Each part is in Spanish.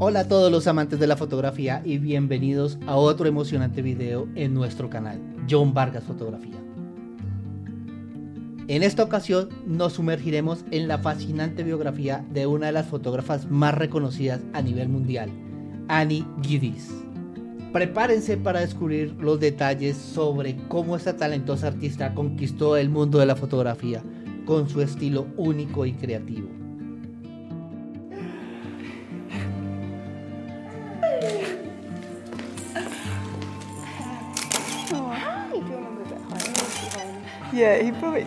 Hola a todos los amantes de la fotografía y bienvenidos a otro emocionante video en nuestro canal, John Vargas Fotografía. En esta ocasión nos sumergiremos en la fascinante biografía de una de las fotógrafas más reconocidas a nivel mundial, Annie Giddis. Prepárense para descubrir los detalles sobre cómo esta talentosa artista conquistó el mundo de la fotografía con su estilo único y creativo. Yeah, he probably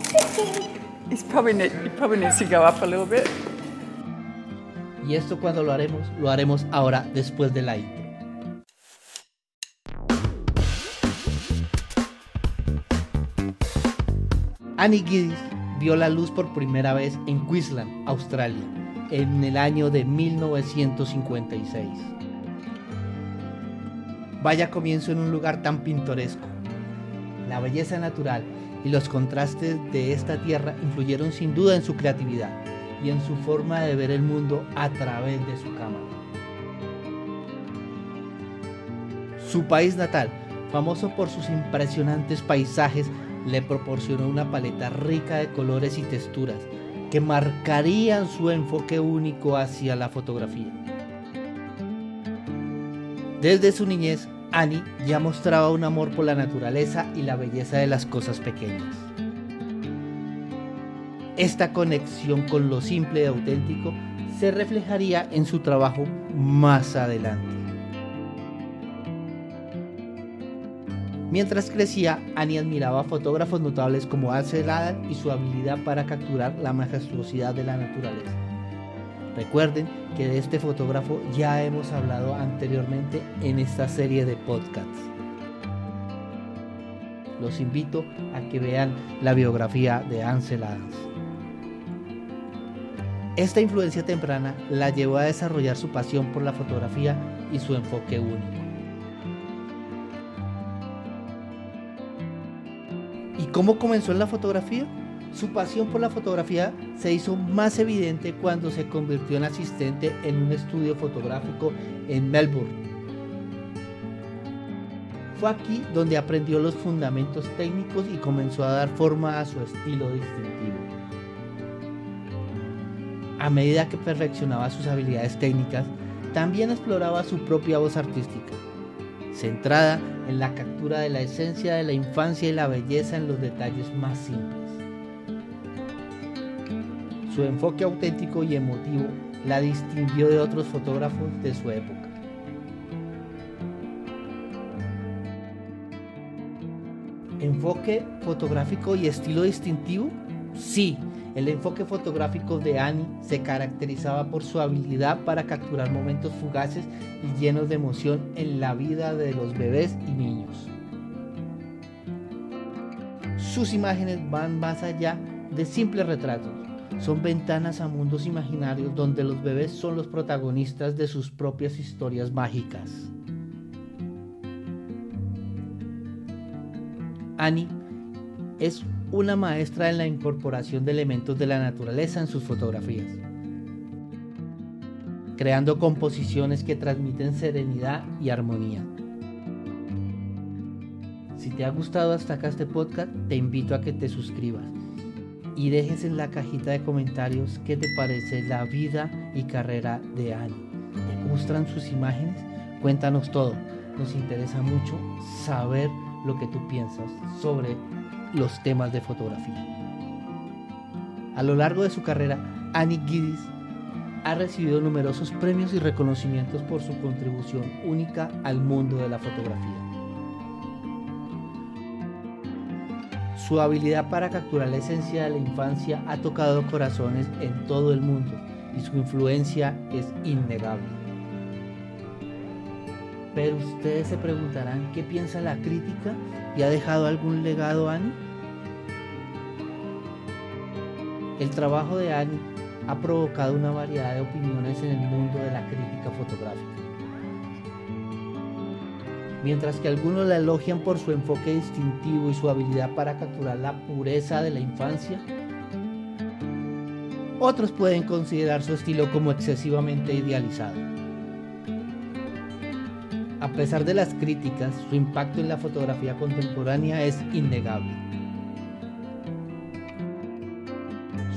he's probably he probably needs to go up a little bit. Y esto cuando lo haremos, lo haremos ahora después de la intro. Annie Giddis vio la luz por primera vez en Queensland, Australia, en el año de 1956. Vaya comienzo en un lugar tan pintoresco. La belleza natural y los contrastes de esta tierra influyeron sin duda en su creatividad y en su forma de ver el mundo a través de su cámara. Su país natal, famoso por sus impresionantes paisajes, le proporcionó una paleta rica de colores y texturas que marcarían su enfoque único hacia la fotografía. Desde su niñez, Annie ya mostraba un amor por la naturaleza y la belleza de las cosas pequeñas. Esta conexión con lo simple y auténtico se reflejaría en su trabajo más adelante. Mientras crecía, Annie admiraba a fotógrafos notables como Ansel Adams y su habilidad para capturar la majestuosidad de la naturaleza. Recuerden que de este fotógrafo ya hemos hablado anteriormente en esta serie de podcasts. Los invito a que vean la biografía de Ansel Adams. Esta influencia temprana la llevó a desarrollar su pasión por la fotografía y su enfoque único. ¿Y cómo comenzó en la fotografía? Su pasión por la fotografía se hizo más evidente cuando se convirtió en asistente en un estudio fotográfico en Melbourne. Fue aquí donde aprendió los fundamentos técnicos y comenzó a dar forma a su estilo distintivo. A medida que perfeccionaba sus habilidades técnicas, también exploraba su propia voz artística, centrada en la captura de la esencia de la infancia y la belleza en los detalles más simples. Su enfoque auténtico y emotivo la distinguió de otros fotógrafos de su época. ¿Enfoque fotográfico y estilo distintivo? Sí, el enfoque fotográfico de Annie se caracterizaba por su habilidad para capturar momentos fugaces y llenos de emoción en la vida de los bebés y niños. Sus imágenes van más allá de simples retratos. Son ventanas a mundos imaginarios donde los bebés son los protagonistas de sus propias historias mágicas. Annie es una maestra en la incorporación de elementos de la naturaleza en sus fotografías, creando composiciones que transmiten serenidad y armonía. Si te ha gustado hasta acá este podcast, te invito a que te suscribas y dejes en la cajita de comentarios qué te parece la vida y carrera de Annie. ¿Te gustan sus imágenes? Cuéntanos todo. Nos interesa mucho saber lo que tú piensas sobre los temas de fotografía. A lo largo de su carrera, Annie Giddis ha recibido numerosos premios y reconocimientos por su contribución única al mundo de la fotografía. Su habilidad para capturar la esencia de la infancia ha tocado corazones en todo el mundo y su influencia es innegable. Pero ustedes se preguntarán qué piensa la crítica y ha dejado algún legado Annie. El trabajo de Annie ha provocado una variedad de opiniones en el mundo de la crítica fotográfica. Mientras que algunos la elogian por su enfoque distintivo y su habilidad para capturar la pureza de la infancia, otros pueden considerar su estilo como excesivamente idealizado. A pesar de las críticas, su impacto en la fotografía contemporánea es innegable.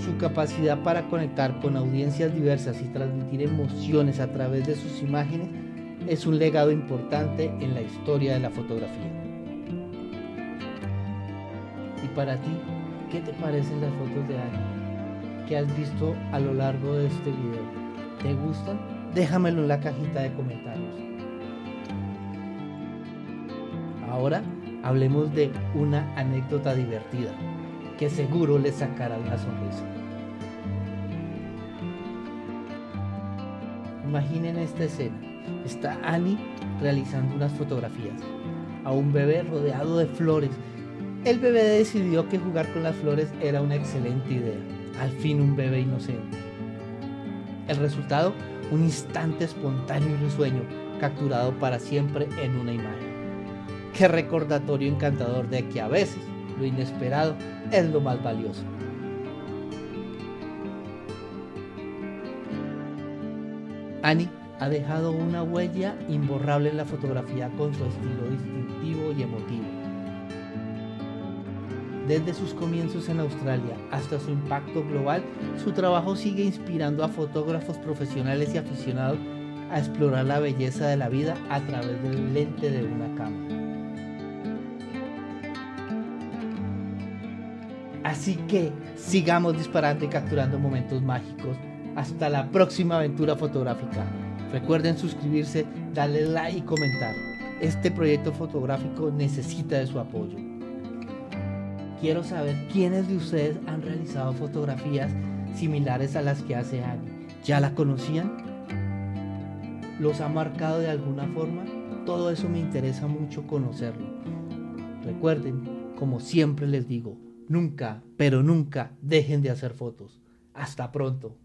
Su capacidad para conectar con audiencias diversas y transmitir emociones a través de sus imágenes es un legado importante en la historia de la fotografía. ¿Y para ti, qué te parecen las fotos de Ani? ¿Qué has visto a lo largo de este video? ¿Te gustan? Déjamelo en la cajita de comentarios. Ahora hablemos de una anécdota divertida que seguro le sacará una sonrisa. Imaginen esta escena. Está Annie realizando unas fotografías a un bebé rodeado de flores. El bebé decidió que jugar con las flores era una excelente idea. Al fin un bebé inocente. El resultado, un instante espontáneo y risueño, capturado para siempre en una imagen. Qué recordatorio encantador de que a veces lo inesperado es lo más valioso. Annie ha dejado una huella imborrable en la fotografía con su estilo distintivo y emotivo. Desde sus comienzos en Australia hasta su impacto global, su trabajo sigue inspirando a fotógrafos profesionales y aficionados a explorar la belleza de la vida a través del lente de una cámara. Así que sigamos disparando y capturando momentos mágicos. Hasta la próxima aventura fotográfica. Recuerden suscribirse, darle like y comentar. Este proyecto fotográfico necesita de su apoyo. Quiero saber quiénes de ustedes han realizado fotografías similares a las que hace Ani. ¿Ya la conocían? ¿Los ha marcado de alguna forma? Todo eso me interesa mucho conocerlo. Recuerden, como siempre les digo, Nunca, pero nunca dejen de hacer fotos. Hasta pronto.